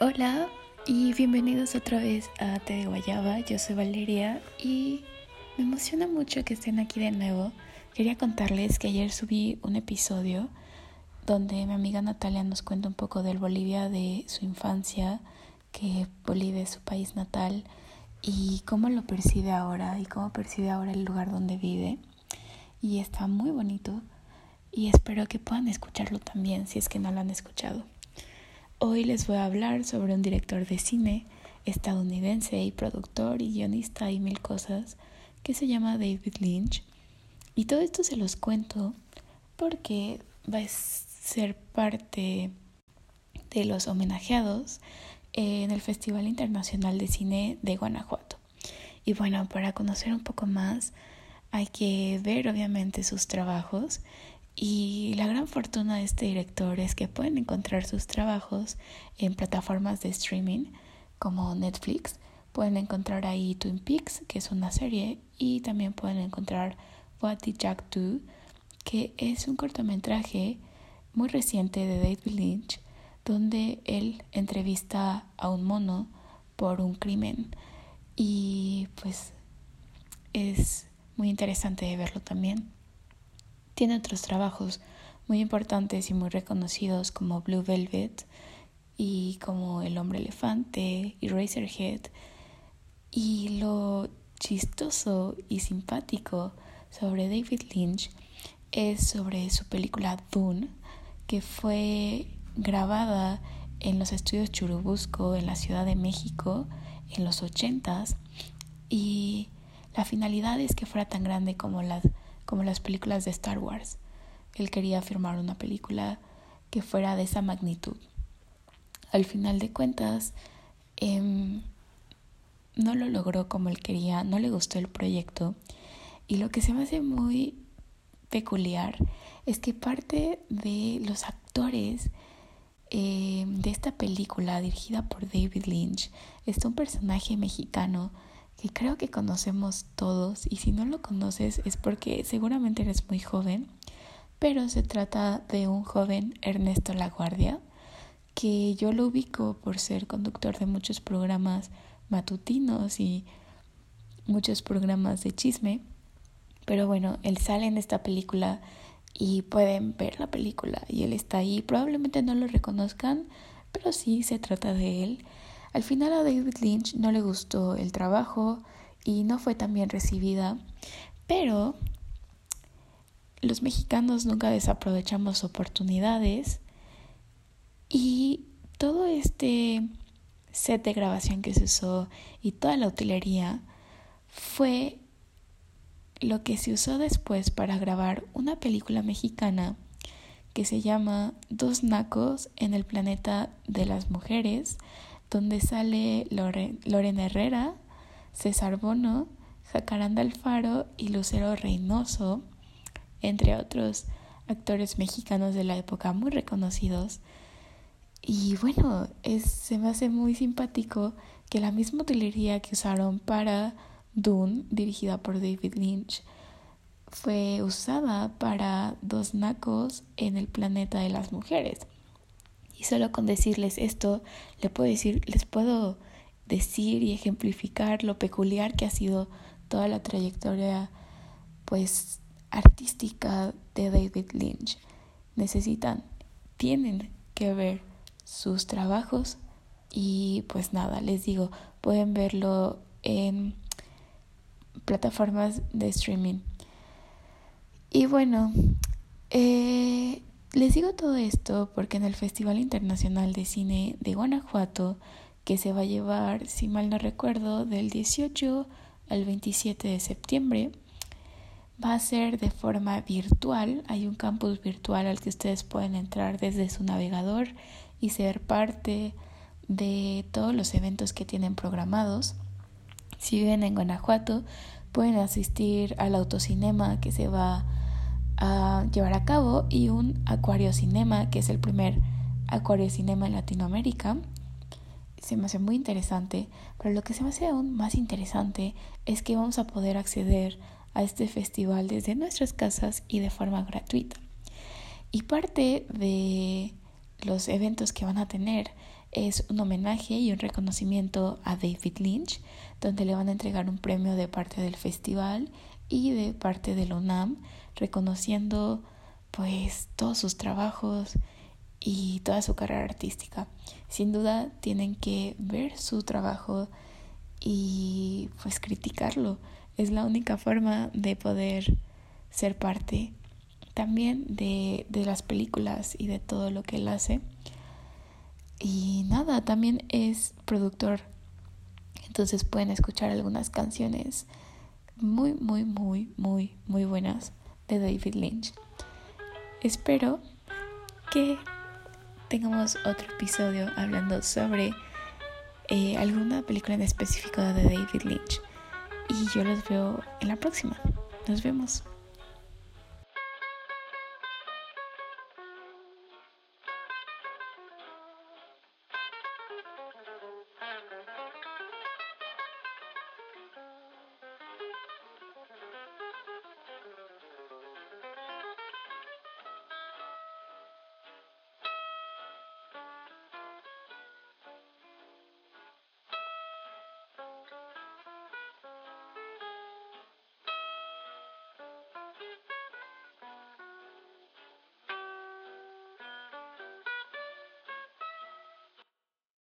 Hola y bienvenidos otra vez a Té de Guayaba. Yo soy Valeria y me emociona mucho que estén aquí de nuevo. Quería contarles que ayer subí un episodio donde mi amiga Natalia nos cuenta un poco del Bolivia de su infancia, que Bolivia es su país natal y cómo lo percibe ahora y cómo percibe ahora el lugar donde vive. Y está muy bonito y espero que puedan escucharlo también si es que no lo han escuchado. Hoy les voy a hablar sobre un director de cine estadounidense y productor y guionista y mil cosas que se llama David Lynch. Y todo esto se los cuento porque va a ser parte de los homenajeados en el Festival Internacional de Cine de Guanajuato. Y bueno, para conocer un poco más hay que ver obviamente sus trabajos y la gran fortuna de este director es que pueden encontrar sus trabajos en plataformas de streaming como Netflix. Pueden encontrar ahí Twin Peaks, que es una serie, y también pueden encontrar What Did Jack Do, que es un cortometraje muy reciente de David Lynch, donde él entrevista a un mono por un crimen. Y pues es muy interesante verlo también. Tiene otros trabajos muy importantes y muy reconocidos como Blue Velvet y como El hombre elefante y Razorhead. Y lo chistoso y simpático sobre David Lynch es sobre su película Dune, que fue grabada en los estudios Churubusco en la Ciudad de México en los ochentas y la finalidad es que fuera tan grande como las como las películas de Star Wars. Él quería firmar una película que fuera de esa magnitud. Al final de cuentas, em, no lo logró como él quería, no le gustó el proyecto. Y lo que se me hace muy peculiar es que parte de los actores em, de esta película dirigida por David Lynch está un personaje mexicano que creo que conocemos todos y si no lo conoces es porque seguramente eres muy joven, pero se trata de un joven Ernesto Laguardia, que yo lo ubico por ser conductor de muchos programas matutinos y muchos programas de chisme, pero bueno, él sale en esta película y pueden ver la película y él está ahí, probablemente no lo reconozcan, pero sí se trata de él al final a David Lynch no le gustó el trabajo y no fue tan bien recibida, pero los mexicanos nunca desaprovechamos oportunidades y todo este set de grabación que se usó y toda la utilería fue lo que se usó después para grabar una película mexicana que se llama Dos Nacos en el planeta de las mujeres, donde sale Lorena Herrera, César Bono, Jacaranda Alfaro y Lucero Reynoso, entre otros actores mexicanos de la época muy reconocidos. Y bueno, es, se me hace muy simpático que la misma utilería que usaron para Dune, dirigida por David Lynch, fue usada para Dos Nacos en el planeta de las mujeres. Y solo con decirles esto, les puedo decir, les puedo decir y ejemplificar lo peculiar que ha sido toda la trayectoria pues artística de David Lynch. Necesitan, tienen que ver sus trabajos y pues nada, les digo, pueden verlo en plataformas de streaming. Y bueno, eh, les digo todo esto porque en el Festival Internacional de Cine de Guanajuato, que se va a llevar, si mal no recuerdo, del 18 al 27 de septiembre, va a ser de forma virtual. Hay un campus virtual al que ustedes pueden entrar desde su navegador y ser parte de todos los eventos que tienen programados. Si viven en Guanajuato, pueden asistir al autocinema que se va a a llevar a cabo y un acuario cinema, que es el primer acuario cinema en Latinoamérica. Se me hace muy interesante, pero lo que se me hace aún más interesante es que vamos a poder acceder a este festival desde nuestras casas y de forma gratuita. Y parte de los eventos que van a tener es un homenaje y un reconocimiento a David Lynch, donde le van a entregar un premio de parte del festival y de parte del UNAM, reconociendo pues todos sus trabajos y toda su carrera artística. Sin duda tienen que ver su trabajo y pues criticarlo. Es la única forma de poder ser parte también de, de las películas y de todo lo que él hace. Y nada, también es productor. Entonces pueden escuchar algunas canciones muy, muy, muy, muy, muy buenas de David Lynch. Espero que tengamos otro episodio hablando sobre eh, alguna película en específico de David Lynch. Y yo los veo en la próxima. Nos vemos.